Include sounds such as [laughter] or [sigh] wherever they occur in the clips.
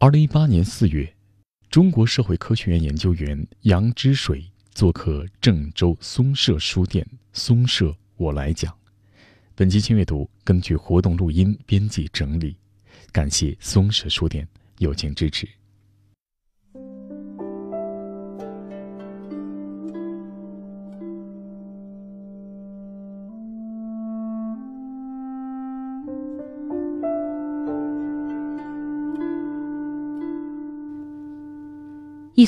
二零一八年四月，中国社会科学院研究员杨之水做客郑州松社书店。松社，我来讲。本期轻阅读根据活动录音编辑整理，感谢松社书店友情支持。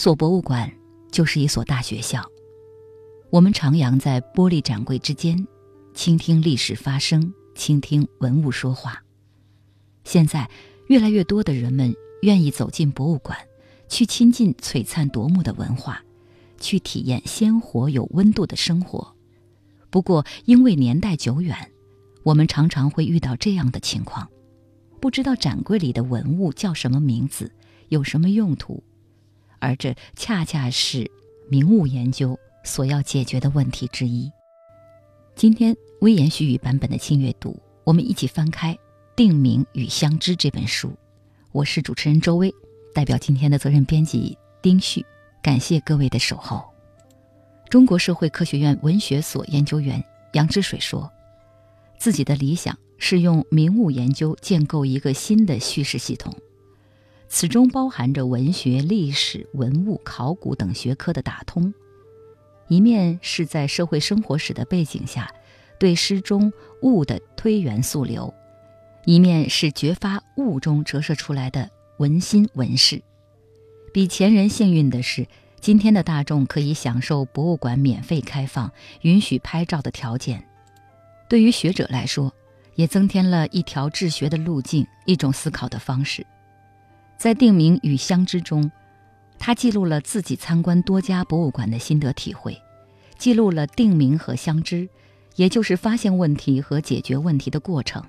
所博物馆就是一所大学校。我们徜徉在玻璃展柜之间，倾听历史发生，倾听文物说话。现在，越来越多的人们愿意走进博物馆，去亲近璀璨夺目的文化，去体验鲜活有温度的生活。不过，因为年代久远，我们常常会遇到这样的情况：不知道展柜里的文物叫什么名字，有什么用途。而这恰恰是名物研究所要解决的问题之一。今天微言絮语版本的轻阅读，我们一起翻开《定名与相知》这本书。我是主持人周薇，代表今天的责任编辑丁旭，感谢各位的守候。中国社会科学院文学所研究员杨之水说：“自己的理想是用名物研究建构一个新的叙事系统。”此中包含着文学、历史、文物、考古等学科的打通，一面是在社会生活史的背景下，对诗中物的推源溯流，一面是觉发物中折射出来的文心文事。比前人幸运的是，今天的大众可以享受博物馆免费开放、允许拍照的条件。对于学者来说，也增添了一条治学的路径，一种思考的方式。在定名与相知中，他记录了自己参观多家博物馆的心得体会，记录了定名和相知，也就是发现问题和解决问题的过程，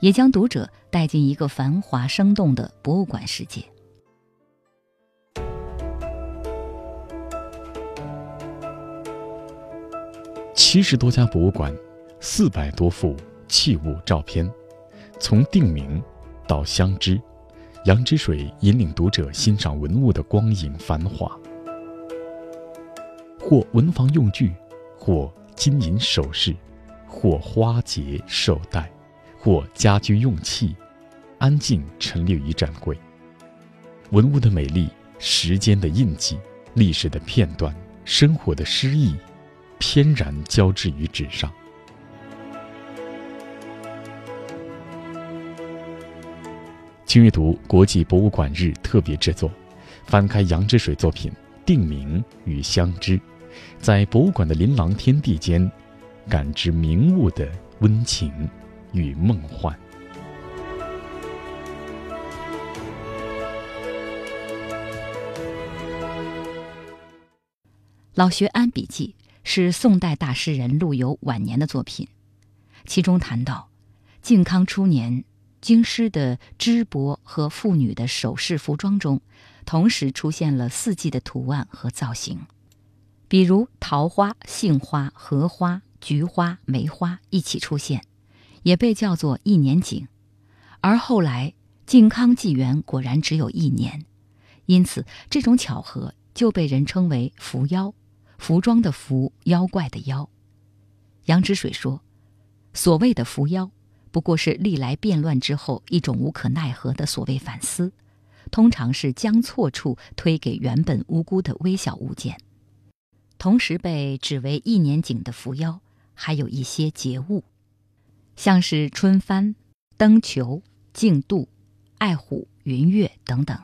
也将读者带进一个繁华生动的博物馆世界。七十多家博物馆，四百多幅器物照片，从定名到相知。杨之水引领读者欣赏文物的光影繁华，或文房用具，或金银首饰，或花结绶带，或家居用器，安静陈列于展柜。文物的美丽，时间的印记，历史的片段，生活的诗意，翩然交织于纸上。轻阅读国际博物馆日特别制作，翻开杨之水作品《定名与相知》，在博物馆的琳琅天地间，感知名物的温情与梦幻。老学庵笔记是宋代大诗人陆游晚年的作品，其中谈到靖康初年。京师的织帛和妇女的首饰服装中，同时出现了四季的图案和造型，比如桃花、杏花、荷花、菊花、梅花一起出现，也被叫做一年景。而后来靖康纪元果然只有一年，因此这种巧合就被人称为“伏妖”，服装的服，妖怪的妖。杨之水说：“所谓的伏妖。”不过是历来变乱之后一种无可奈何的所谓反思，通常是将错处推给原本无辜的微小物件。同时被指为一年景的扶妖，还有一些节物，像是春幡、灯球、镜渡、爱虎、云月等等。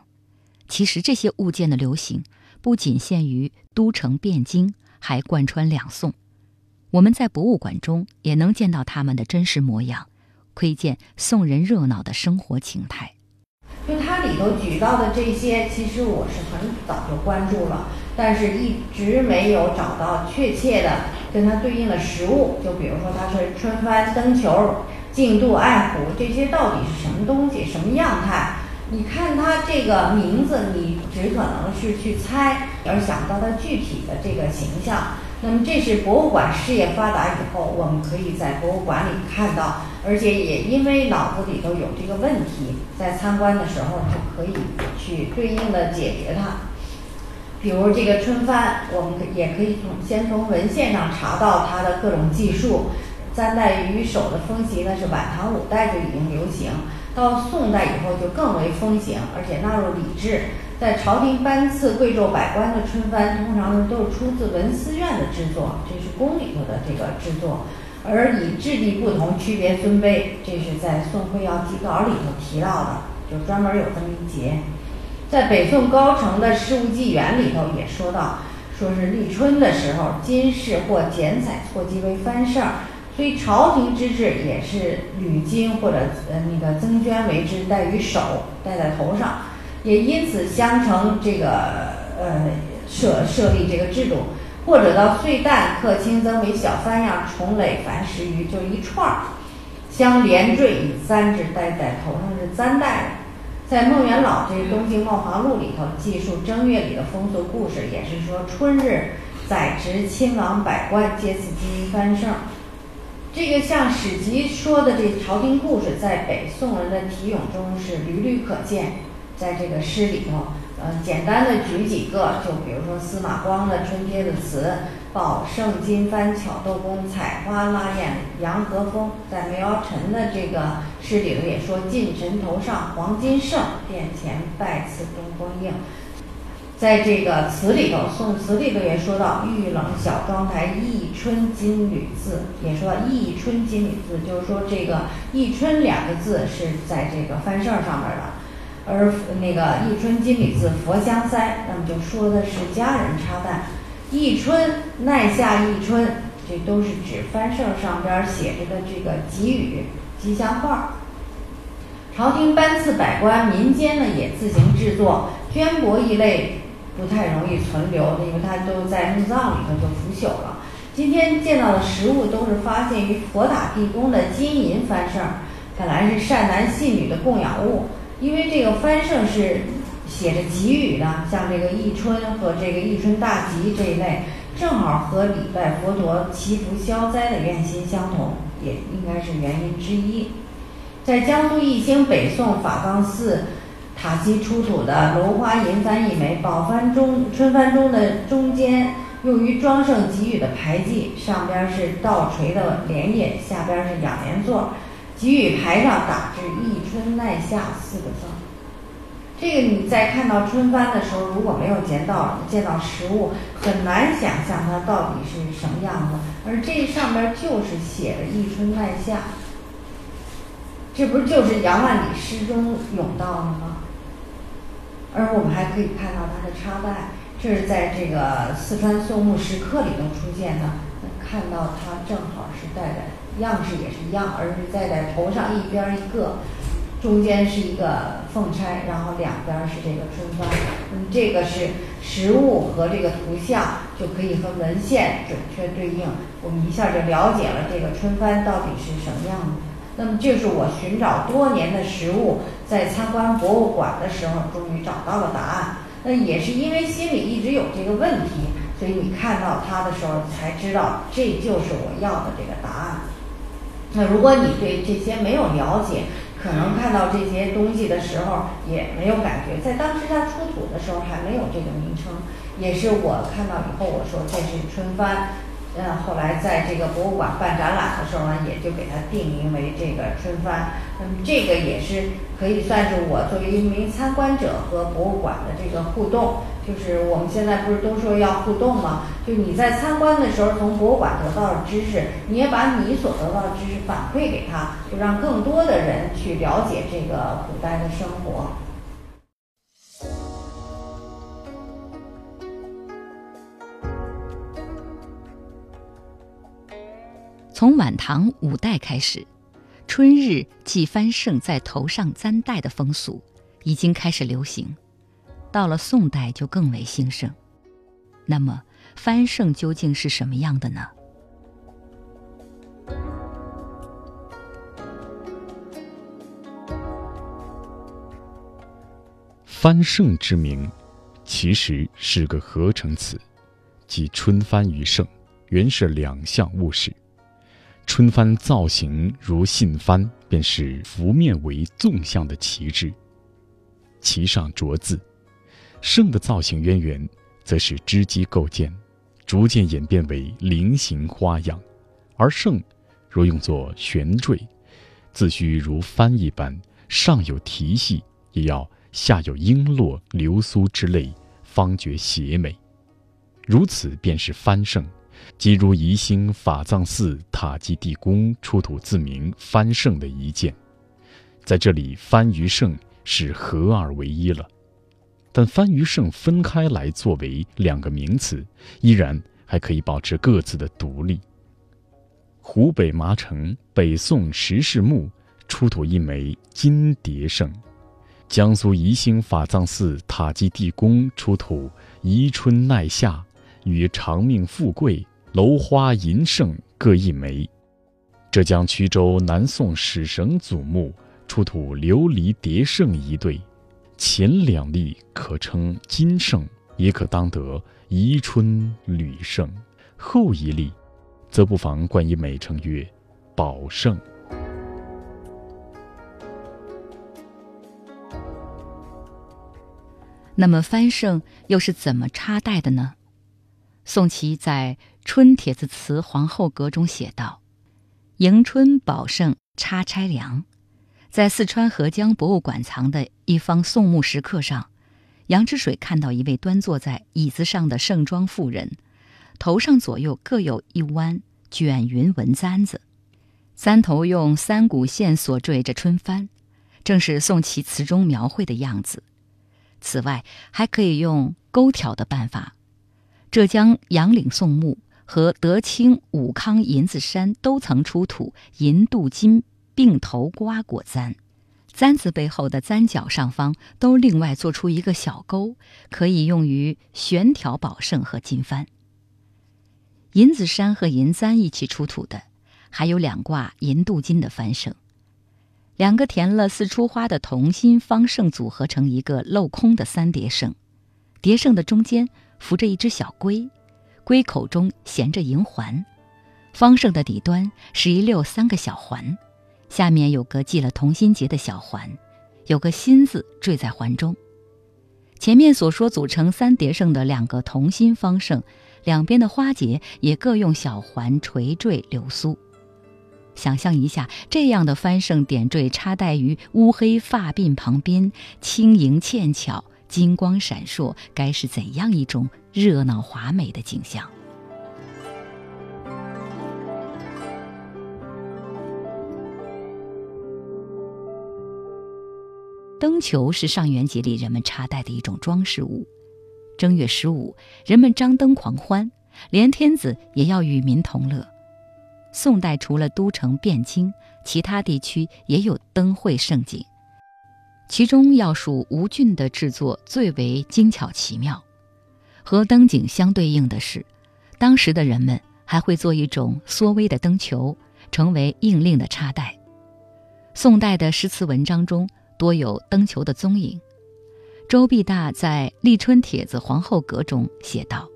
其实这些物件的流行不仅限于都城汴京，还贯穿两宋。我们在博物馆中也能见到它们的真实模样。窥见宋人热闹的生活情态。就它里头举到的这些，其实我是很早就关注了，但是一直没有找到确切的跟它对应的实物。就比如说，它是春幡、灯球、镜渡、爱虎，这些到底是什么东西、什么样态？你看它这个名字，你只可能是去猜，而想不到它具体的这个形象。那么，这是博物馆事业发达以后，我们可以在博物馆里看到。而且也因为脑子里头有这个问题，在参观的时候就可以去对应的解决它。比如这个春帆，我们也可以从先从文献上查到它的各种技术。簪带鱼手的风习呢，是晚唐五代就已经流行，到宋代以后就更为风行，而且纳入礼制。在朝廷颁赐贵胄百官的春帆，通常都是出自文思院的制作，这是宫里头的这个制作。而以质地不同区别尊卑，这是在《宋会要辑稿》里头提到的，就专门有这么一节。在北宋高承的《事务纪元》里头也说到，说是立春的时候，金饰或剪彩错记为翻胜，所以朝廷之制也是履金或者呃那个增绢为之，戴于手，戴在头上，也因此相承这个呃设设立这个制度，或者到岁旦刻青增为小三样，重垒凡十余，就一串儿相连缀以簪之，戴在头上是簪戴。在孟元老这《东晋茂华录》里头记述正月里的风俗故事，也是说春日宰执亲王百官，皆赐金衣翻胜。这个像史籍说的这朝廷故事，在北宋人的题咏中是屡屡可见。在这个诗里头，呃，简单的举几个，就比如说司马光的《春天的词》。宝盛金帆巧斗宫，采花拉艳阳和风。在梅尧臣的这个诗里头也说：“近臣头上黄金盛，殿前拜赐东风映。”在这个词里头，宋词里头也说到：“玉冷小妆台，一春金缕字。”也说一“春金缕字”，就是说这个“一春”两个字是在这个翻胜上面的，而那个“忆春金缕字，佛香腮”，那么就说的是佳人插旦。忆春，奈下一春，这都是指翻胜上边写着的这个吉语、吉祥话。朝廷颁赐百官，民间呢也自行制作绢帛一类，不太容易存留，因为它都在墓葬里头就腐朽了。今天见到的实物都是发现于佛塔地宫的金银翻胜，本来是善男信女的供养物，因为这个翻胜是。写着吉语的，像这个忆春和这个忆春大吉这一类，正好和礼拜佛陀、祈福消灾的愿心相同，也应该是原因之一。在江苏宜兴北宋法冈寺塔基出土的镂花银幡一枚，宝幡中春幡中的中间用于装盛吉语的牌记，上边是倒垂的莲叶，下边是仰莲座，吉语牌上打着“一春奈夏”四个字。这个你在看到春帆的时候，如果没有见到见到实物，很难想象它到底是什么样子。而这上边就是写着“一春奈夏”，这不就是杨万里诗中咏到的吗？而我们还可以看到它的插袋，这是在这个四川宋墓石刻里头出现的。看到它正好是戴在样式也是一样，而是戴在头上一边一个。中间是一个凤钗，然后两边是这个春帆。嗯，这个是实物和这个图像就可以和文献准确对应，我们一下就了解了这个春帆到底是什么样的。那么，这是我寻找多年的实物，在参观博物馆的时候，终于找到了答案。那也是因为心里一直有这个问题，所以你看到它的时候，才知道这就是我要的这个答案。那如果你对这些没有了解，可能看到这些东西的时候也没有感觉，在当时它出土的时候还没有这个名称，也是我看到以后我说这是春帆，嗯，后来在这个博物馆办展览的时候呢，也就给它定名为这个春帆。那么这个也是可以算是我作为一名参观者和博物馆的这个互动。就是我们现在不是都说要互动吗？就你在参观的时候，从博物馆得到的知识，你也把你所得到的知识反馈给他，就让更多的人去了解这个古代的生活。从晚唐五代开始，春日祭翻盛在头上簪戴的风俗已经开始流行。到了宋代就更为兴盛，那么翻盛究竟是什么样的呢？翻盛之名，其实是个合成词，即春帆与盛，原是两项物事。春帆造型如信帆，便是幅面为纵向的旗帜。旗上着字。圣的造型渊源，则是织机构件，逐渐演变为菱形花样。而圣，若用作悬坠，自须如帆一般，上有提系，也要下有璎珞、流苏之类，方觉邪美。如此便是翻圣。即如宜兴法藏寺塔基地宫出土自名翻圣的一件，在这里翻与圣是合二为一了，但翻与圣分开来作为两个名词，依然还可以保持各自的独立。湖北麻城北宋石室墓出土一枚金蝶圣，江苏宜兴法藏寺塔基地宫出土宜春奈夏与长命富贵。楼花银胜各一枚，浙江衢州南宋史绳祖墓出土琉璃叠圣一对，前两粒可称金圣，也可当得宜春吕圣；后一粒，则不妨冠以美称曰宝圣。那么翻胜又是怎么插戴的呢？宋琦在《春帖子词皇后阁》中写道：“迎春宝圣插钗梁，在四川合江博物馆藏的一方宋墓石刻上，杨之水看到一位端坐在椅子上的盛装妇人，头上左右各有一弯卷云纹簪子，簪头用三股线索缀着春帆，正是宋琦词中描绘的样子。此外，还可以用勾挑的办法。”浙江杨岭宋墓和德清武康银子山都曾出土银镀金并头瓜果簪，簪子背后的簪角上方都另外做出一个小钩，可以用于悬挑宝圣和金幡。银子山和银簪一起出土的，还有两挂银镀金的幡绳，两个填了四出花的同心方圣组合成一个镂空的三叠圣，叠圣的中间。扶着一只小龟，龟口中衔着银环，方胜的底端是一溜三个小环，下面有个系了同心结的小环，有个心字缀在环中。前面所说组成三叠胜的两个同心方胜，两边的花结也各用小环垂坠流苏。想象一下，这样的翻胜点缀插戴于乌黑发鬓旁边，轻盈纤巧。金光闪烁，该是怎样一种热闹华美的景象？灯球是上元节里人们插戴的一种装饰物。正月十五，人们张灯狂欢，连天子也要与民同乐。宋代除了都城汴京，其他地区也有灯会盛景。其中要数吴郡的制作最为精巧奇妙，和灯景相对应的是，当时的人们还会做一种缩微的灯球，成为应令的插袋。宋代的诗词文章中多有灯球的踪影。周必大在《立春帖子皇后阁》中写道：“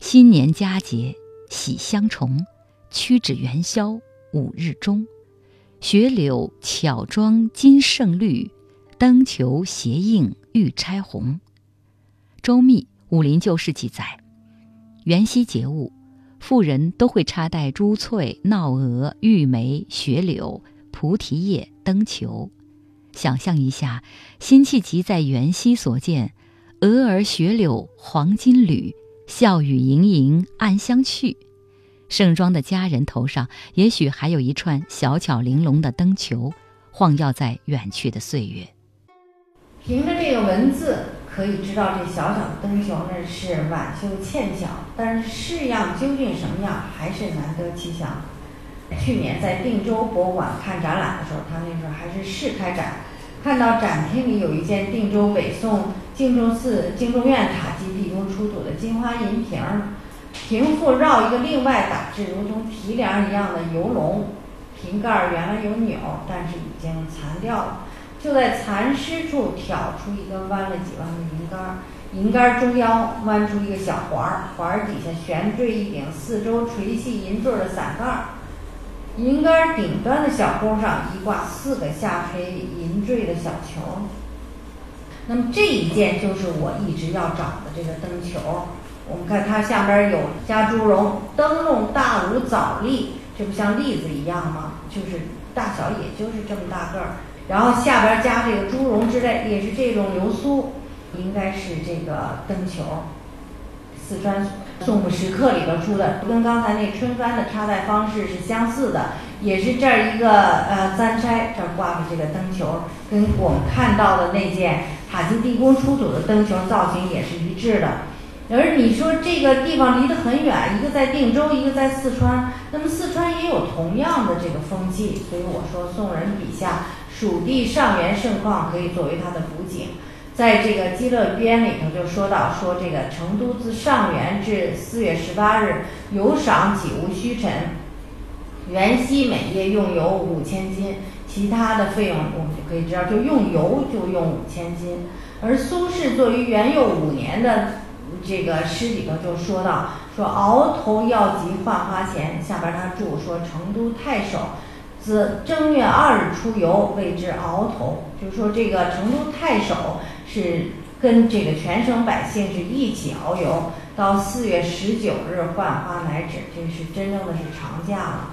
新年佳节喜相重，屈指元宵五日中，雪柳巧装金胜绿。”灯球斜映玉钗红。周密《武林旧事》记载，元夕节物，妇人都会插戴珠翠、闹蛾、玉梅、雪柳、菩提叶、灯球。想象一下，辛弃疾在元夕所见，蛾儿雪柳黄金缕，笑语盈盈暗香去。盛装的佳人头上，也许还有一串小巧玲珑的灯球，晃耀在远去的岁月。凭着这个文字，可以知道这小小的灯球呢是晚秀欠巧，但是式样究竟什么样，还是难得其详。去年在定州博物馆看展览的时候，他那时候还是试开展，看到展厅里有一件定州北宋敬重寺敬重院塔基地宫出土的金花银瓶，瓶腹绕一个另外打制如同提梁一样的游龙，瓶盖原来有钮，但是已经残掉了。就在蚕丝处挑出一根弯了几弯的银杆，银杆中央弯出一个小环儿，环儿底下悬坠一顶四周垂系银坠的伞盖儿，银杆顶端的小钩上一挂四个下垂银坠的小球。那么这一件就是我一直要找的这个灯球。我们看它下边有加猪绒，灯笼大如枣粒，这不像栗子一样吗？就是大小也就是这么大个儿。然后下边加这个猪绒之类，也是这种流苏，应该是这个灯球。四川宋府石刻里头出的，跟刚才那春帆的插戴方式是相似的，也是这儿一个呃簪钗，这儿挂着这个灯球，跟我们看到的那件塔基地宫出土的灯球造型也是一致的。而你说这个地方离得很远，一个在定州，一个在四川，那么四川也有同样的这个风气，所以我说宋人笔下蜀地上元盛况可以作为它的补景。在这个《基乐编》里头就说到，说这个成都自上元至四月十八日，有赏几无虚陈，元夕每夜用油五千斤，其他的费用我们就可以知道，就用油就用五千斤。而苏轼作于元佑五年的这个诗里头就说到，说鳌头要集换花钱，下边他注说成都太守。自正月二日出游，谓之鳌头，就说这个成都太守是跟这个全省百姓是一起遨游，到四月十九日换花乃止，这是真正的是长假了。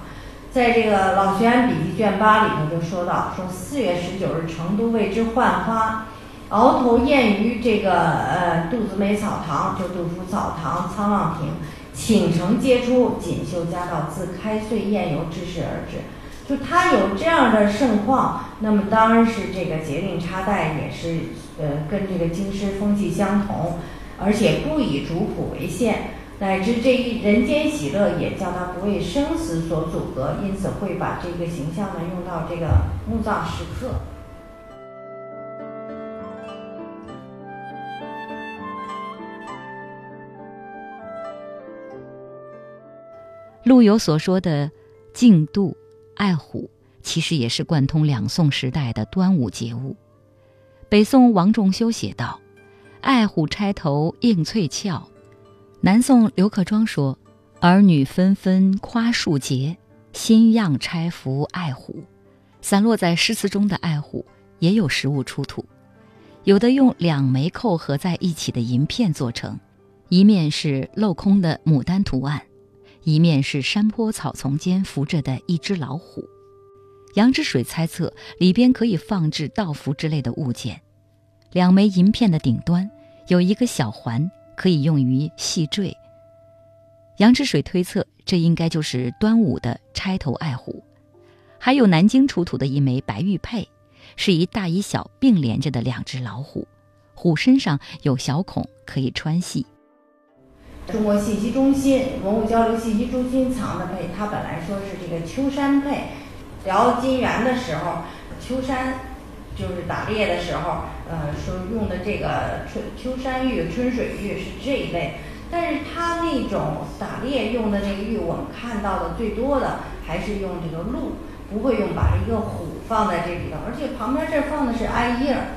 在这个老学员笔记卷八里头就说到，说四月十九日成都谓之换花，鳌头宴于这个呃杜子美草堂，就杜甫草堂沧浪亭，倾城皆出，锦绣佳道自开岁宴游之时而至。就他有这样的盛况，那么当然是这个节令插代也是呃跟这个京师风气相同，而且不以主仆为限，乃至这一人间喜乐也叫他不为生死所阻隔，因此会把这个形象呢用到这个墓葬时刻。陆游所说的静度。爱虎其实也是贯通两宋时代的端午节物。北宋王仲修写道：“爱虎钗头映翠翘。”南宋刘克庄说：“儿女纷纷夸树节，新样钗服爱虎。”散落在诗词中的爱虎也有实物出土，有的用两枚扣合在一起的银片做成，一面是镂空的牡丹图案。一面是山坡草丛间伏着的一只老虎，杨之水猜测里边可以放置道符之类的物件。两枚银片的顶端有一个小环，可以用于系坠。杨之水推测这应该就是端午的钗头爱虎。还有南京出土的一枚白玉佩，是一大一小并连着的两只老虎，虎身上有小孔可以穿系。中国信息中心文物交流信息中心藏的佩，它本来说是这个秋山佩。聊金元的时候，秋山就是打猎的时候，呃，说用的这个春秋山玉、春水玉是这一类。但是它那种打猎用的那个玉，我们看到的最多的还是用这个鹿，不会用把一个虎放在这里头，而且旁边这放的是艾叶儿，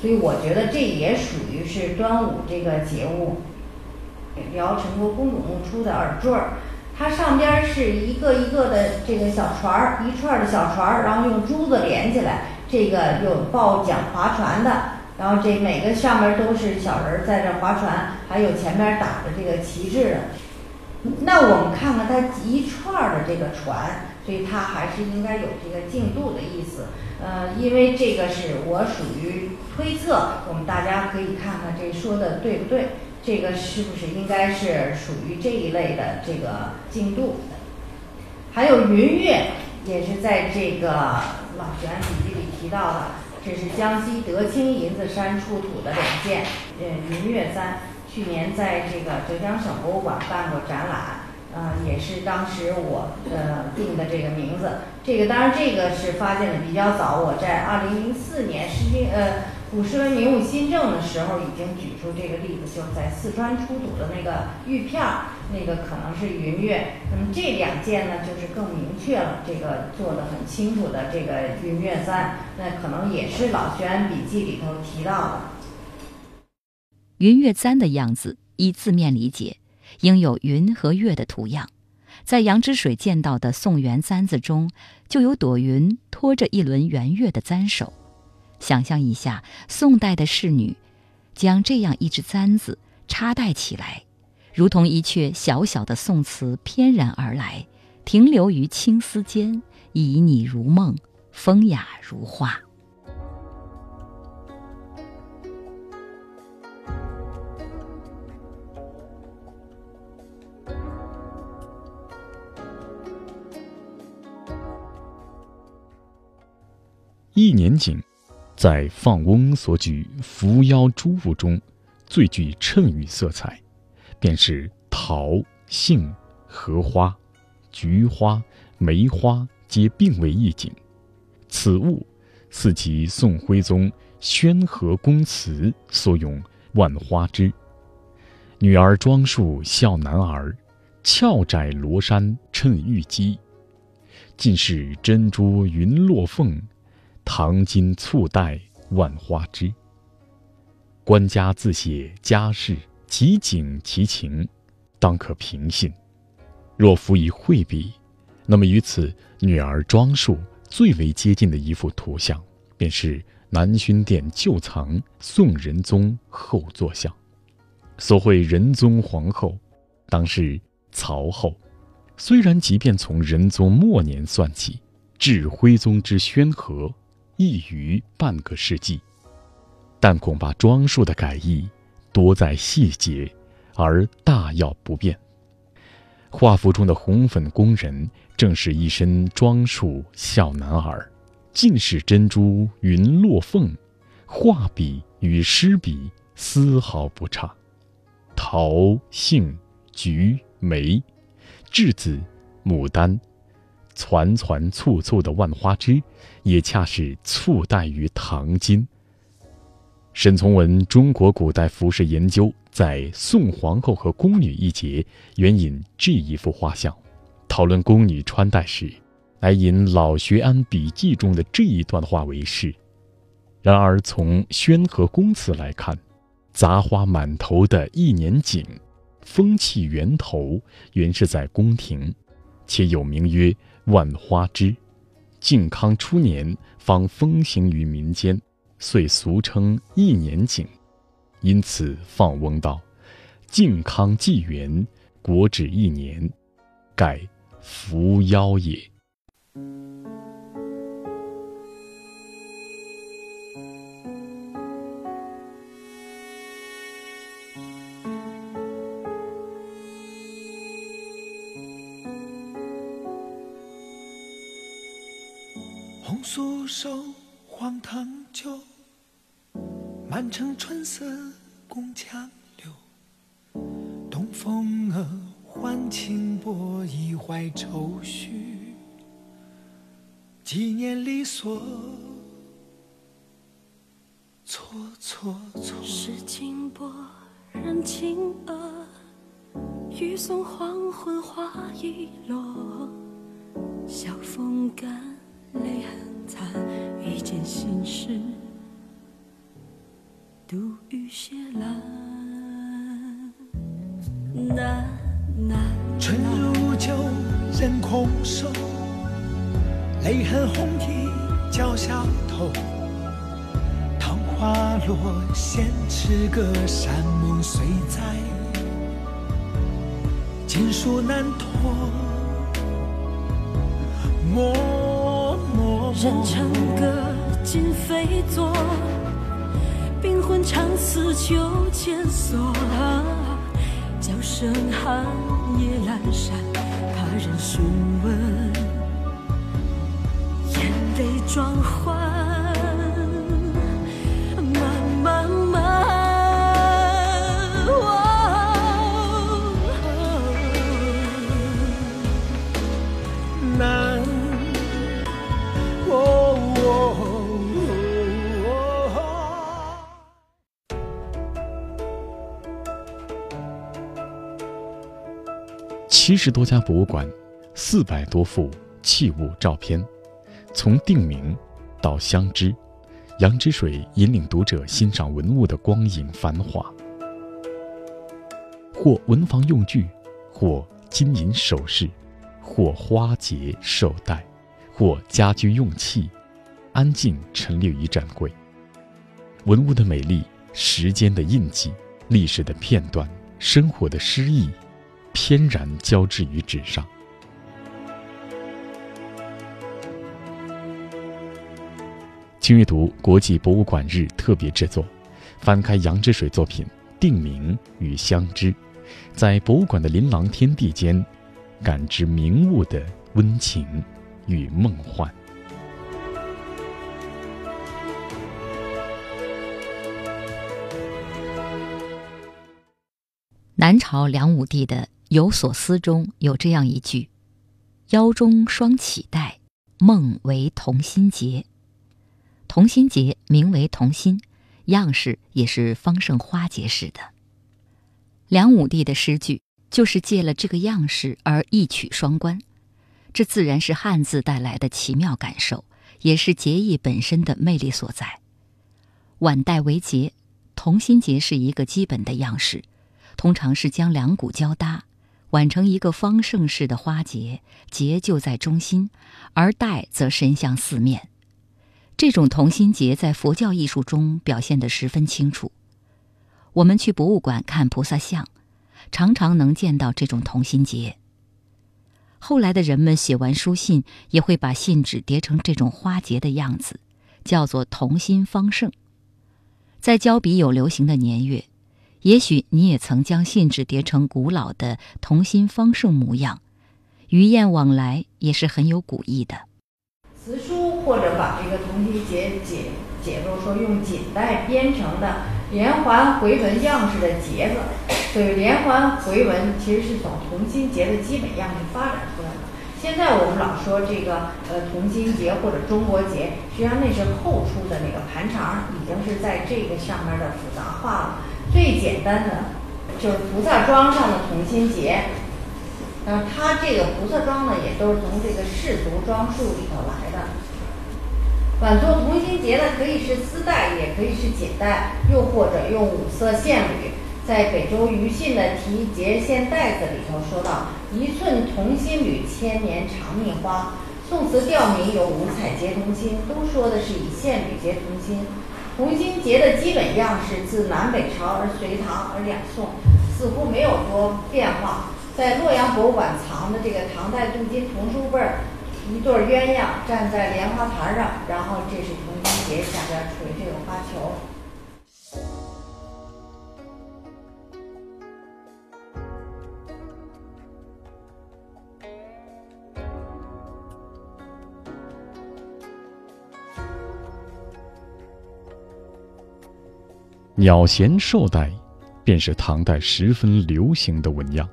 所以我觉得这也属于是端午这个节物。辽成国公主墓出的耳坠儿，它上边是一个一个的这个小船儿，一串的小船儿，然后用珠子连起来。这个有抱桨划船的，然后这每个上面都是小人在这划船，还有前面打的这个旗帜的。那我们看看它一串的这个船，所以它还是应该有这个竞渡的意思。呃，因为这个是我属于推测，我们大家可以看看这说的对不对。这个是不是应该是属于这一类的这个进度？还有云月，也是在这个老玄笔记里提到的，这是江西德清银子山出土的两件，呃，云月簪，去年在这个浙江省博物馆办过展览，呃，也是当时我呃定的这个名字。这个当然这个是发现的比较早，我在二零零四年诗经呃。古诗文名物新政的时候，已经举出这个例子，就是在四川出土的那个玉片儿，那个可能是云月。那么这两件呢，就是更明确了，这个做的很清楚的这个云月簪，那可能也是老学员笔记里头提到的。云月簪的样子，依字面理解，应有云和月的图样。在杨之水见到的宋元簪子中，就有朵云托着一轮圆月的簪首。想象一下，宋代的侍女将这样一只簪子插戴起来，如同一阙小小的宋词翩然而来，停留于青丝间，旖旎如梦，风雅如画。一年景，在放翁所举扶摇诸物中，最具衬语色彩，便是桃、杏、荷花、菊花、梅花皆并为一景。此物似其宋徽宗宣和宫词所用万花枝。女儿装束笑男儿，翘窄罗衫衬玉肌，尽是珍珠云落凤。唐金簇带万花枝。官家自写家事，其景其情，当可凭信。若辅以绘笔，那么与此女儿装束最为接近的一幅图像，便是南薰殿旧藏宋仁宗后坐像。所绘仁宗皇后，当是曹后。虽然即便从仁宗末年算起，至徽宗之宣和。亦于半个世纪，但恐怕装束的改易多在细节，而大要不变。画幅中的红粉工人正是一身装束小男儿，尽是珍珠云落凤，画笔与诗笔丝毫不差。桃、杏、菊、梅、栀子、牡丹。攒攒簇簇的万花枝，也恰是簇带于唐金。沈从文《中国古代服饰研究》在宋皇后和宫女一节，援引这一幅画像，讨论宫女穿戴时，来引老学庵笔记中的这一段话为是。然而从宣和宫词来看，杂花满头的一年景，风气源头原是在宫廷，且有名曰。万花枝，靖康初年方风行于民间，遂俗称一年景。因此放翁道：“靖康纪元，国止一年，盖扶妖也。”素手黄藤酒，满城春色宫墙柳。东风恶唤轻波，一怀愁绪。几年离索，错错错。是清波染青娥，欲送黄昏花易落。晓风干，泪痕。残一件心事，独语斜阑。难难。春如旧，人空瘦，泪痕红浥鲛绡头。桃花落，闲池阁，山盟虽在，锦书难托。莫。人成歌，今非昨。冰魂长思秋千索。叫声寒夜阑珊，怕人询问。眼泪装欢。七十多家博物馆，四百多幅器物照片，从定名到相知，杨之水引领读者欣赏文物的光影繁华，或文房用具，或金银首饰，或花结绶带，或家居用器，安静陈列于展柜，文物的美丽，时间的印记，历史的片段，生活的诗意，翩然交织于纸上。请阅读国际博物馆日特别制作，翻开杨之水作品《定名与相知》，在博物馆的琳琅天地间，感知名物的温情与梦幻。南朝梁武帝的《有所思》中有这样一句：“腰中双绮带，梦为同心结。”同心结名为同心，样式也是方盛花结式的。梁武帝的诗句就是借了这个样式而一曲双关，这自然是汉字带来的奇妙感受，也是结义本身的魅力所在。碗带为结，同心结是一个基本的样式。通常是将两股交搭，挽成一个方盛式的花结，结就在中心，而带则伸向四面。这种同心结在佛教艺术中表现得十分清楚。我们去博物馆看菩萨像，常常能见到这种同心结。后来的人们写完书信，也会把信纸叠成这种花结的样子，叫做同心方盛。在交笔友流行的年月。也许你也曾将信纸叠成古老的同心方盛模样，鱼雁往来也是很有古意的。辞书或者把这个同心结解解作说用锦带编成的连环回纹样式的结子，所以连环回纹其实是从同心结的基本样式发展出来的。现在我们老说这个呃同心结或者中国结，实际上那是后出的那个盘肠，已经是在这个上面的复杂化了。最简单的就是菩萨装上的同心结，那它这个菩萨装呢，也都是从这个氏族装束里头来的。碗做同心结呢可以是丝带，也可以是锦带，又或者用五色线缕。在北周余信的《题结线带子》里头说到：“一寸同心缕，千年长命花。”宋词调名有五彩结同心，都说的是以线缕结同心。同心结的基本样式自南北朝而隋唐而两宋，似乎没有多变化。在洛阳博物馆藏的这个唐代镀金铜书辈儿，一对鸳鸯站在莲花台上，然后这是同心结下边垂这个花球。鸟衔绶带，便是唐代十分流行的纹样。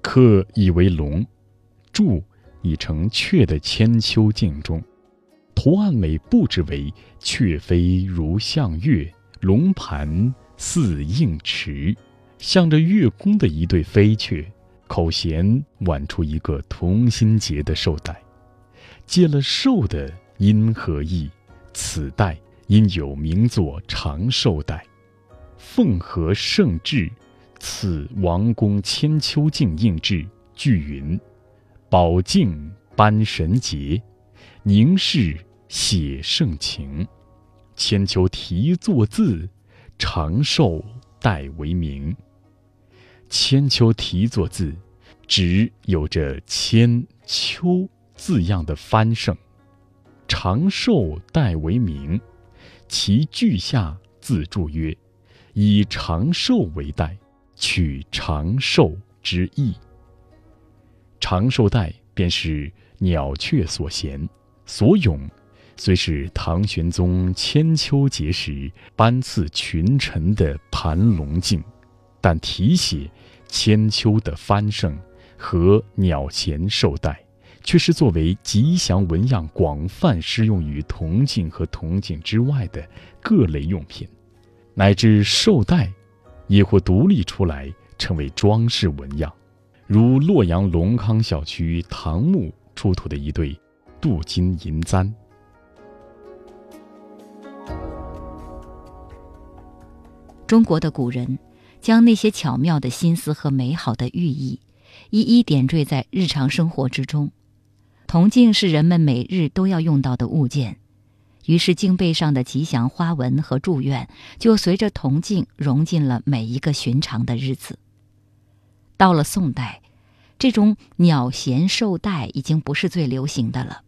刻以为龙，铸已成雀的千秋镜中，图案美布置为雀飞如向月，龙盘似映池，向着月宫的一对飞雀，口衔挽出一个同心结的绶带，借了绶的音和意，此带。因有名作长寿带，奉和圣制，此王宫千秋镜印制，句云：宝镜颁神节，凝视写圣情。千秋题作字，长寿带为名。千秋题作字，指有着千秋字样的翻盛。长寿带为名。其句下自注曰：“以长寿为带，取长寿之意。长寿带便是鸟雀所衔所咏，虽是唐玄宗千秋节时颁赐群臣的盘龙镜，但题写千秋的翻盛和鸟衔绶带。”却是作为吉祥纹样，广泛适用于铜镜和铜镜之外的各类用品，乃至绶带，也或独立出来成为装饰纹样。如洛阳隆康小区唐墓出土的一对镀金银簪。中国的古人将那些巧妙的心思和美好的寓意，一一点缀在日常生活之中。铜镜是人们每日都要用到的物件，于是镜背上的吉祥花纹和祝愿就随着铜镜融进了每一个寻常的日子。到了宋代，这种鸟衔绶带已经不是最流行的了，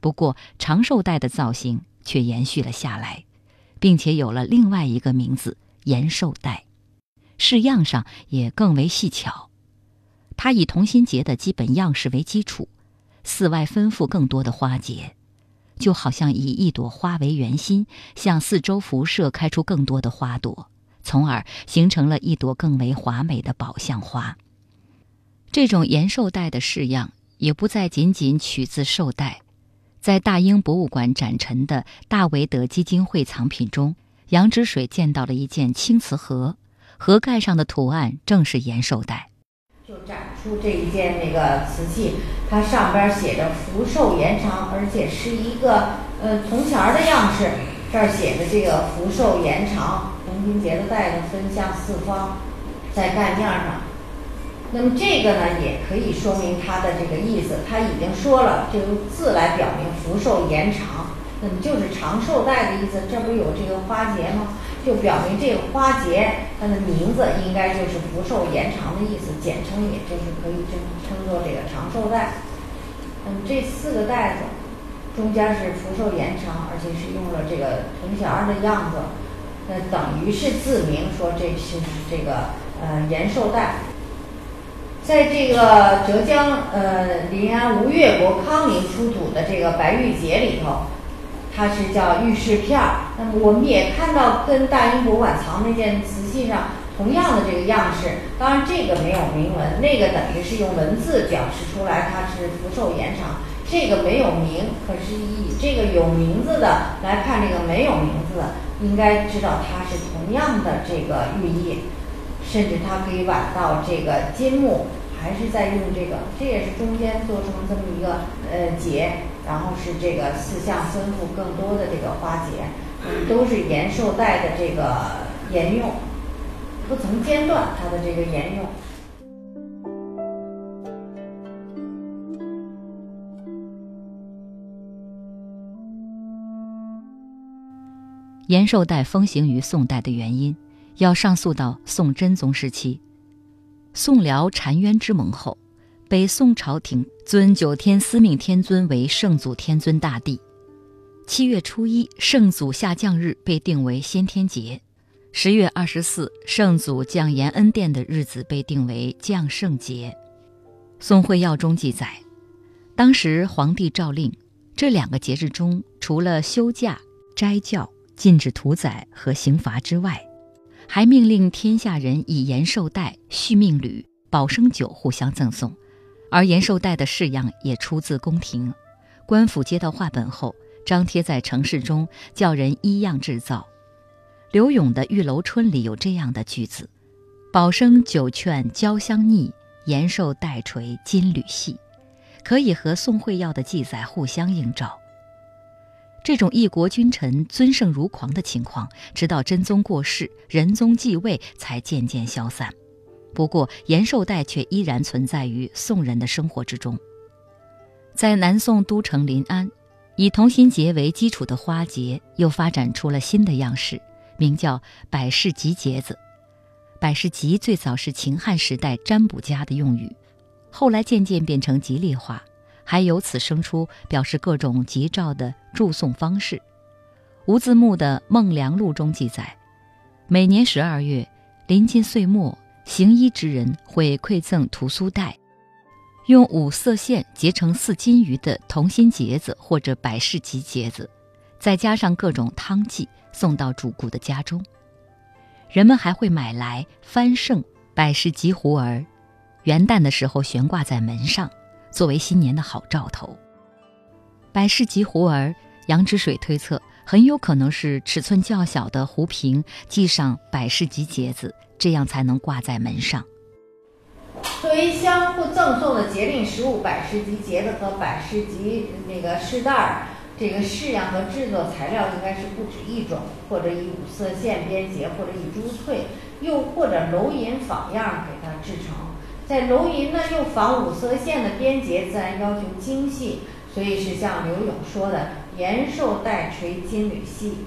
不过长绶带的造型却延续了下来，并且有了另外一个名字——延寿带，式样上也更为细巧。它以同心结的基本样式为基础，寺外分布更多的花结。就好像以一朵花为圆心，向四周辐射开出更多的花朵，从而形成了一朵更为华美的宝相花。这种延寿带的式样也不再仅仅取自寿带，在大英博物馆展陈的大维德基金会藏品中，杨之水见到了一件青瓷盒，盒盖上的图案正是延寿带。就展出这一件那个瓷器，它上边写着“福寿延长”，而且是一个呃铜钱儿的样式。这儿写的这个“福寿延长”，同心结的带子分向四方，在盖面上。那么这个呢，也可以说明它的这个意思。它已经说了，就用字来表明福寿延长，那么就是长寿带的意思。这不有这个花结吗？就表明这个花结它的名字应该就是福寿延长的意思，简称也就是可以称称作这个长寿带。那么这四个带子中间是福寿延长，而且是用了这个铜钱儿的样子，那等于是自明说这是这个呃延寿带。在这个浙江呃临安吴越国康宁出土的这个白玉碣里头。它是叫玉饰片儿，那么我们也看到跟大英博物馆藏那件瓷器上同样的这个样式，当然这个没有铭文，那个等于是用文字表示出来它是福寿延长，这个没有名，可是以这个有名字的来看这个没有名字的，应该知道它是同样的这个寓意，甚至它可以挽到这个金木，还是在用这个，这也是中间做成这么一个呃结。然后是这个四象分布更多的这个花结，都是延寿带的这个 [silence] 沿用，不曾间断它的这个沿用。延寿带风行于宋代的原因，要上溯到宋真宗时期，宋辽澶渊之盟后。北宋朝廷尊九天司命天尊为圣祖天尊大帝。七月初一，圣祖下降日被定为先天节；十月二十四，圣祖降延恩殿的日子被定为降圣节。宋会要中记载，当时皇帝诏令，这两个节日中，除了休假、斋教、禁止屠宰和刑罚之外，还命令天下人以延寿带、续命履、保生酒互相赠送。而延寿带的式样也出自宫廷，官府接到画本后，张贴在城市中，叫人依样制造。刘永的《玉楼春》里有这样的句子：“保生酒劝交相逆，延寿带垂金缕细。”可以和宋会要的记载互相映照。这种一国君臣尊圣如狂的情况，直到真宗过世，仁宗继位，才渐渐消散。不过，延寿带却依然存在于宋人的生活之中。在南宋都城临安，以同心结为基础的花结又发展出了新的样式，名叫百事吉结子。百事吉最早是秦汉时代占卜家的用语，后来渐渐变成吉利话，还由此生出表示各种吉兆的祝颂方式。吴自牧的《孟良录》中记载，每年十二月临近岁末。行医之人会馈赠屠苏带，用五色线结成四金鱼的同心结子或者百事吉结子，再加上各种汤剂，送到主顾的家中。人们还会买来翻盛百事吉壶儿，元旦的时候悬挂在门上，作为新年的好兆头。百事吉壶儿，杨之水推测很有可能是尺寸较小的壶瓶，系上百事吉结子。这样才能挂在门上。作为相互赠送的节令食物，百事吉结子和百事吉那个饰带儿，这个式样和制作材料应该是不止一种，或者以五色线编结，或者以珠翠，又或者镂银仿样给它制成。在龙吟呢又仿五色线的编结，自然要求精细，所以是像刘勇说的，延寿带垂金缕细。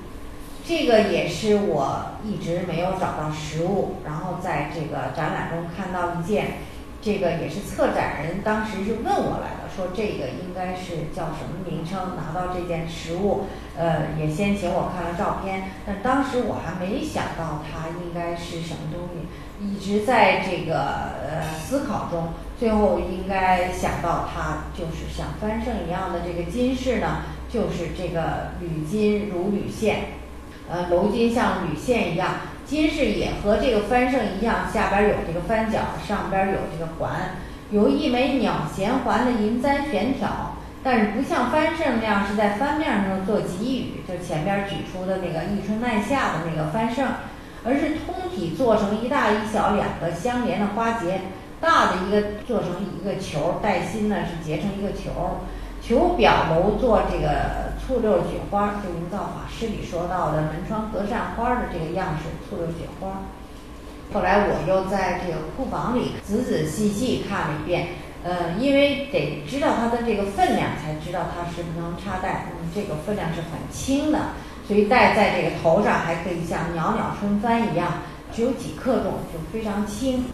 这个也是我一直没有找到实物，然后在这个展览中看到一件，这个也是策展人当时是问我来的，说这个应该是叫什么名称？拿到这件实物，呃，也先请我看了照片，但当时我还没想到它应该是什么东西，一直在这个呃思考中，最后应该想到它就是像翻盛一样的这个金饰呢，就是这个铝金如铝线。呃，镂金像铝线一样，金饰也和这个翻盛一样，下边有这个翻角，上边有这个环，有一枚鸟衔环的银簪悬挑，但是不像翻胜那样是在翻面上做给予，就前边举出的那个一春耐夏的那个翻胜，而是通体做成一大一小两个相连的花结，大的一个做成一个球，带心呢是结成一个球。球表楼做这个醋溜雪花，就营造法师里说到的门窗隔扇花的这个样式，醋溜雪花。后来我又在这个库房里仔仔细细看了一遍，呃，因为得知道它的这个分量，才知道它是不能插戴。嗯，这个分量是很轻的，所以戴在这个头上还可以像袅袅春帆一样，只有几克重，就非常轻。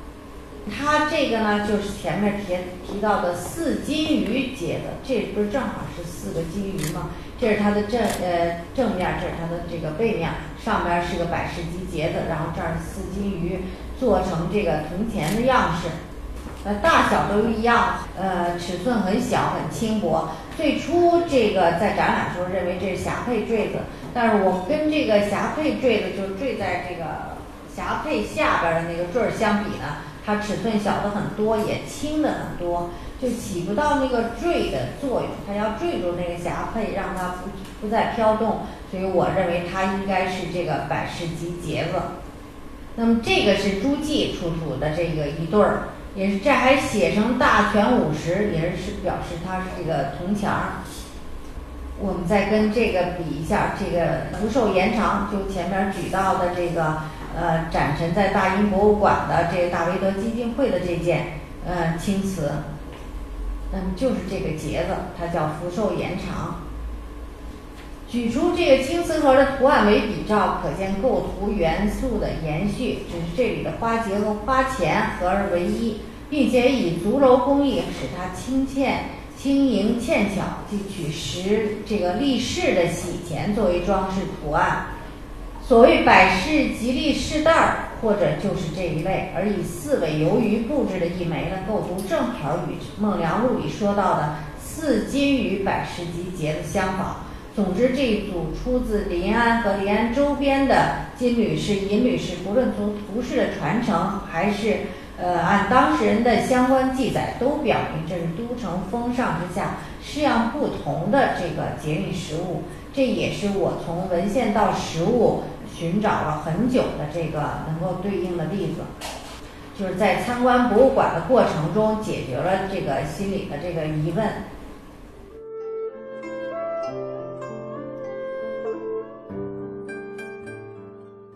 它这个呢，就是前面提提到的四金鱼结的，这不是正好是四个金鱼吗？这是它的正呃正面，这是它的这个背面，上边是个百事吉结的，然后这儿四金鱼做成这个铜钱的样式，呃大小都一样，呃尺寸很小很轻薄。最初这个在展览时候认为这是霞帔坠子，但是我们跟这个霞帔坠子就是坠在这个霞帔下边的那个坠儿相比呢。它尺寸小的很多，也轻的很多，就起不到那个坠的作用。它要坠住那个霞帔，让它不不再飘动。所以我认为它应该是这个百事吉结子。那么这个是朱记出土的这个一对儿，也是这还写成大全五十，也是表示它是这个铜钱儿。我们再跟这个比一下，这个福寿延长，就前面举到的这个。呃，展陈在大英博物馆的这个大维德基金会的这件，呃，青瓷，嗯，就是这个结子，它叫福寿延长。举出这个青瓷盒的图案为比照，可见构图元素的延续，只是这里的花结和花钱合而为一，并且以足镂工艺使它轻欠、轻盈、欠巧，即取石这个立式的喜钱作为装饰图案。所谓百事吉利饰袋儿，或者就是这一类，而以四尾游鱼布置的一枚呢，构图正好与《孟良录》里说到的四金鱼百事吉结的相仿。总之，这一组出自临安和临安周边的金缕饰、银缕饰，不论从图式的传承，还是呃按当事人的相关记载，都表明这是都城风尚之下式样不同的这个节韵实物。这也是我从文献到实物。寻找了很久的这个能够对应的例子，就是在参观博物馆的过程中解决了这个心里的这个疑问。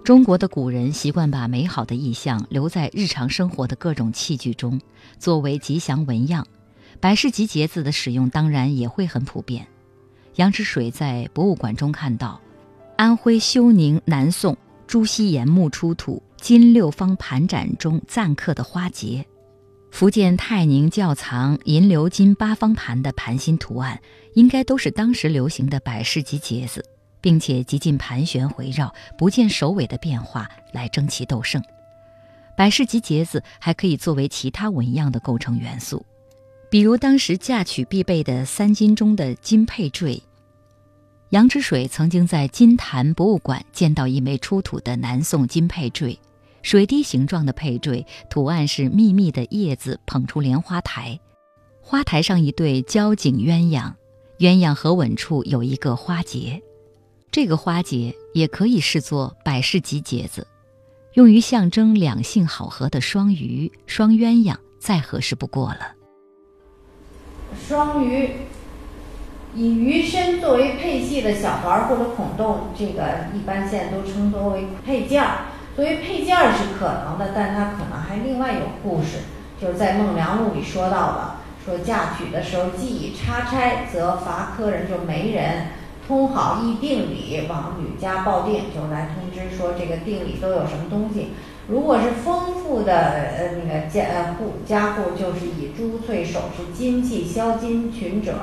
中国的古人习惯把美好的意象留在日常生活的各种器具中，作为吉祥纹样。百事吉结子的使用当然也会很普遍。杨之水在博物馆中看到。安徽休宁南宋朱熹岩墓出土金六方盘盏中暂刻的花结，福建泰宁窖藏银鎏金八方盘的盘心图案，应该都是当时流行的百事吉结子，并且极尽盘旋回绕、不见首尾的变化来争奇斗胜。百事吉结子还可以作为其他纹样的构成元素，比如当时嫁娶必备的三金中的金佩坠。杨之水曾经在金坛博物馆见到一枚出土的南宋金佩坠，水滴形状的佩坠，图案是密密的叶子捧出莲花台，花台上一对交颈鸳鸯，鸳鸯合吻处有一个花结，这个花结也可以视作百事吉结子，用于象征两性好合的双鱼、双鸳鸯，再合适不过了。双鱼。以鱼身作为配系的小环或者孔洞，这个一般现在都称作为配件儿。作为配件儿是可能的，但它可能还另外有故事，就是在《孟良录》里说到的，说嫁娶的时候既已插钗，则伐科人就媒人通好议定礼，往吕家报定，就来通知说这个定礼都有什么东西。如果是丰富的呃那个家呃户家户，就是以珠翠首饰、金器、销金裙褶，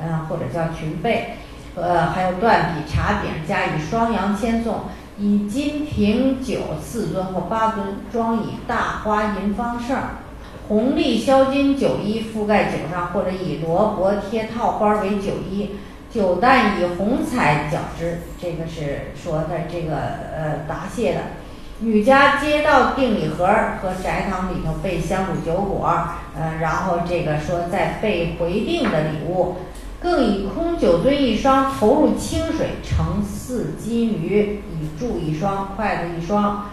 嗯或者叫裙被，呃还有断笔、茶饼加以双阳签送，以金瓶酒四尊或八尊装以大花银方胜。红丽销金酒衣覆盖酒上，或者以罗帛贴套花为酒衣，酒蛋以红彩绞之。这个是说的这个呃答谢的。女家接到定礼盒和宅堂里头备香卤酒果，呃，然后这个说再备回定的礼物，更以空酒樽一双投入清水盛四金鱼，以箸一双，筷子一双。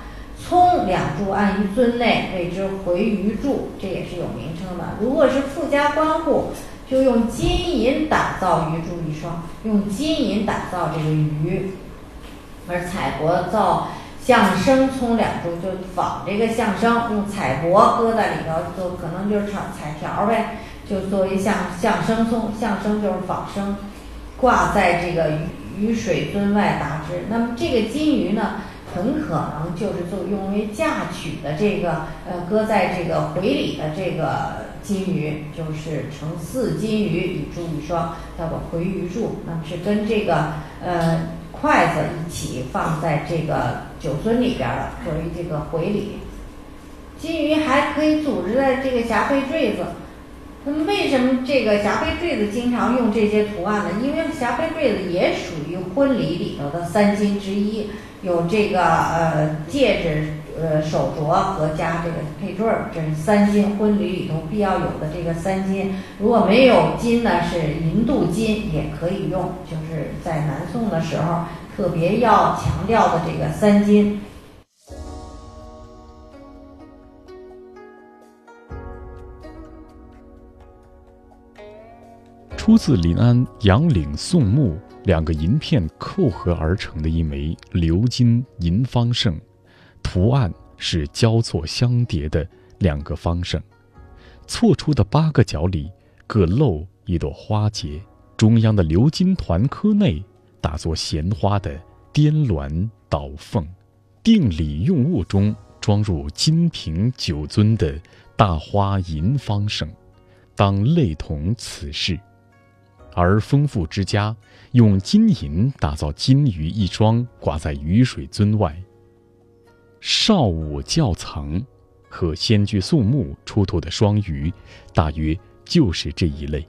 葱两柱按于樽内，谓之回鱼柱，这也是有名称的。如果是富家官户，就用金银打造鱼柱一双，用金银打造这个鱼，而彩帛造象生葱两柱，就仿这个象生，用彩帛搁在里头，就可能就是彩彩条呗，就作为像象生葱，象生就是仿生，挂在这个鱼鱼水尊外达之。那么这个金鱼呢？很可能就是作用于嫁娶的这个，呃，搁在这个回礼的这个金鱼，就是成四金鱼以珠一双，叫做回鱼柱。那么是跟这个呃筷子一起放在这个酒樽里边的，作为这个回礼。金鱼还可以组织在这个霞帔坠子。那么为什么这个霞帔坠子经常用这些图案呢？因为霞帔坠子也属于婚礼里头的三金之一。有这个呃戒指、呃手镯和加这个配坠儿，这是三金婚礼里头必要有的这个三金。如果没有金呢，是银镀金也可以用，就是在南宋的时候特别要强调的这个三金。出自临安杨岭宋墓。两个银片扣合而成的一枚鎏金银方胜，图案是交错相叠的两个方胜，错出的八个角里各露一朵花结，中央的鎏金团颗内打作闲花的颠鸾倒凤，定礼用物中装入金瓶酒樽的大花银方胜，当类同此事。而丰富之家用金银打造金鱼一双，挂在雨水樽外。少武窖藏和仙居宋墓出土的双鱼，大约就是这一类。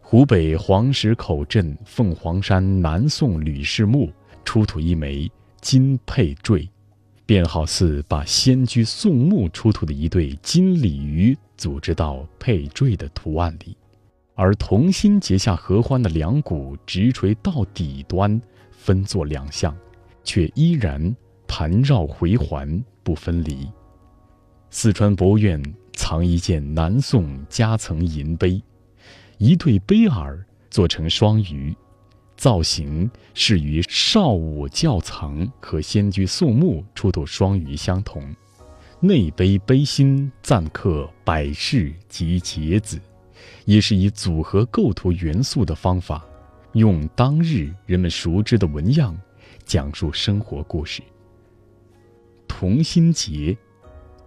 湖北黄石口镇凤凰山南宋吕氏墓出土一枚金佩坠，便好似把仙居宋墓出土的一对金鲤鱼组织到佩坠的图案里。而同心结下合欢的两股直垂到底端，分作两项，却依然盘绕回环不分离。四川博物院藏一件南宋夹层银杯，一对杯耳做成双鱼，造型是与少武窖藏和仙居宋墓出土双鱼相同，内杯杯心暂刻百事及节子。也是以组合构图元素的方法，用当日人们熟知的纹样，讲述生活故事。同心结，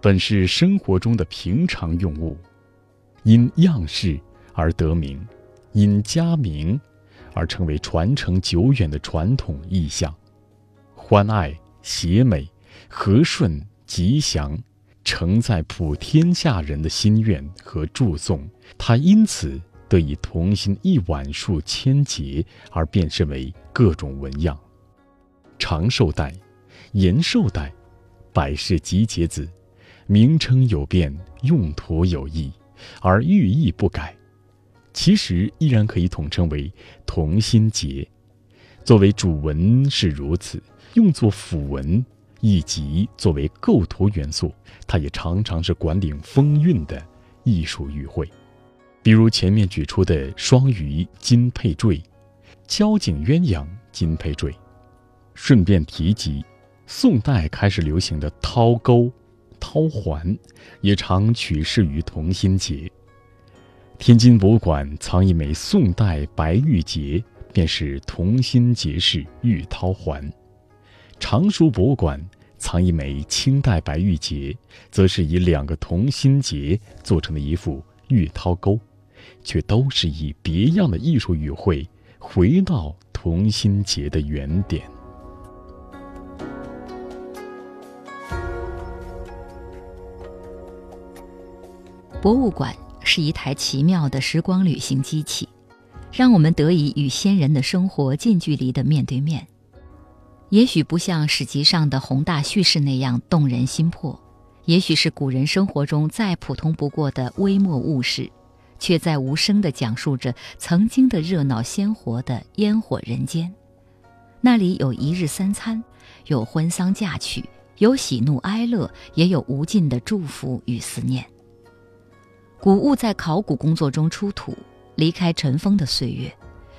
本是生活中的平常用物，因样式而得名，因家名而成为传承久远的传统意象，欢爱、谐美、和顺、吉祥。承载普天下人的心愿和祝颂，它因此得以同心一碗数千节而变身为各种纹样。长寿带、延寿带、百事集结子，名称有变，用途有异，而寓意不改，其实依然可以统称为同心结。作为主纹是如此，用作辅纹。以及作为构图元素，它也常常是管理风韵的艺术语汇。比如前面举出的双鱼金佩坠、交颈鸳鸯金佩坠。顺便提及，宋代开始流行的绦钩、绦环，也常取势于同心结。天津博物馆藏一枚宋代白玉结便是同心结式玉绦环。常熟博物馆藏一枚清代白玉结，则是以两个同心结做成的一副玉绦钩，却都是以别样的艺术语汇回到同心结的原点。博物馆是一台奇妙的时光旅行机器，让我们得以与先人的生活近距离的面对面。也许不像史籍上的宏大叙事那样动人心魄，也许是古人生活中再普通不过的微末物事，却在无声地讲述着曾经的热闹鲜活的烟火人间。那里有一日三餐，有婚丧嫁娶，有喜怒哀乐，也有无尽的祝福与思念。古物在考古工作中出土，离开尘封的岁月，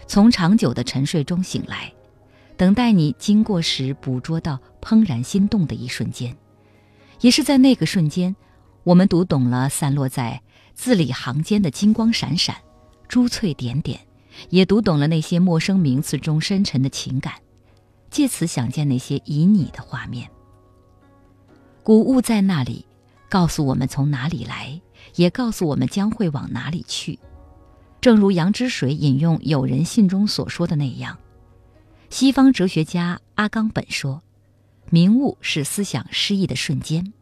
从长久的沉睡中醒来。等待你经过时捕捉到怦然心动的一瞬间，也是在那个瞬间，我们读懂了散落在字里行间的金光闪闪、珠翠点点，也读懂了那些陌生名词中深沉的情感，借此想见那些旖旎的画面。古物在那里，告诉我们从哪里来，也告诉我们将会往哪里去。正如杨之水引用友人信中所说的那样。西方哲学家阿冈本说：“明悟是思想失意的瞬间，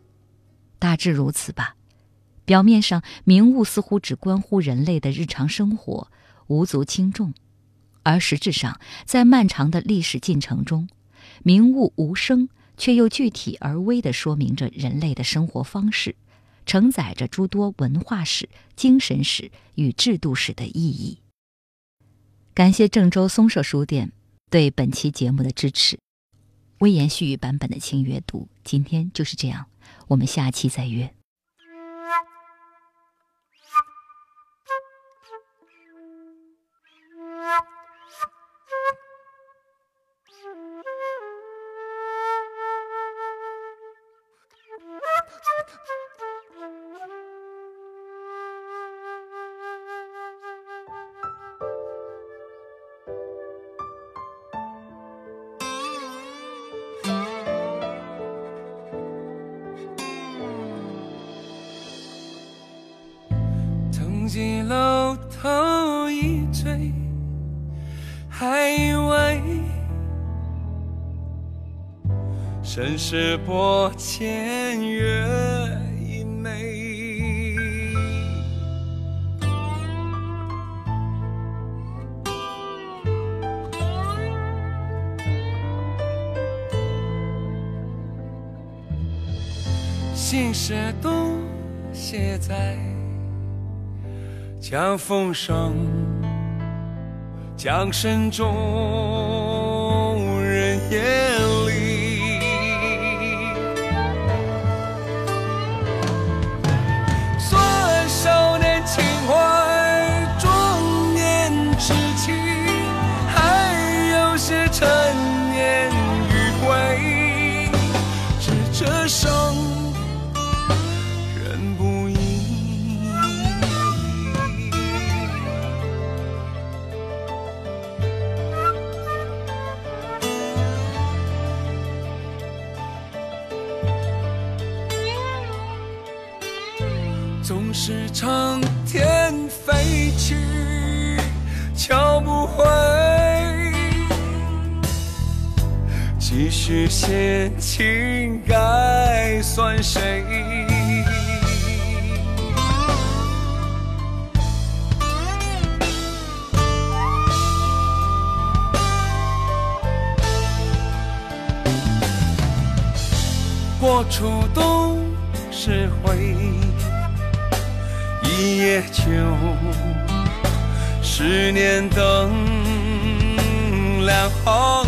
大致如此吧。表面上，名物似乎只关乎人类的日常生活，无足轻重；而实质上，在漫长的历史进程中，名物无声却又具体而微地说明着人类的生活方式，承载着诸多文化史、精神史与制度史的意义。”感谢郑州松社书店。对本期节目的支持，微言细语版本的轻阅读，今天就是这样，我们下期再约。几楼尘世薄浅月一枚。心事都写在。江风上，江声中继续写情该算谁？过处都是灰。一夜秋，十年灯亮红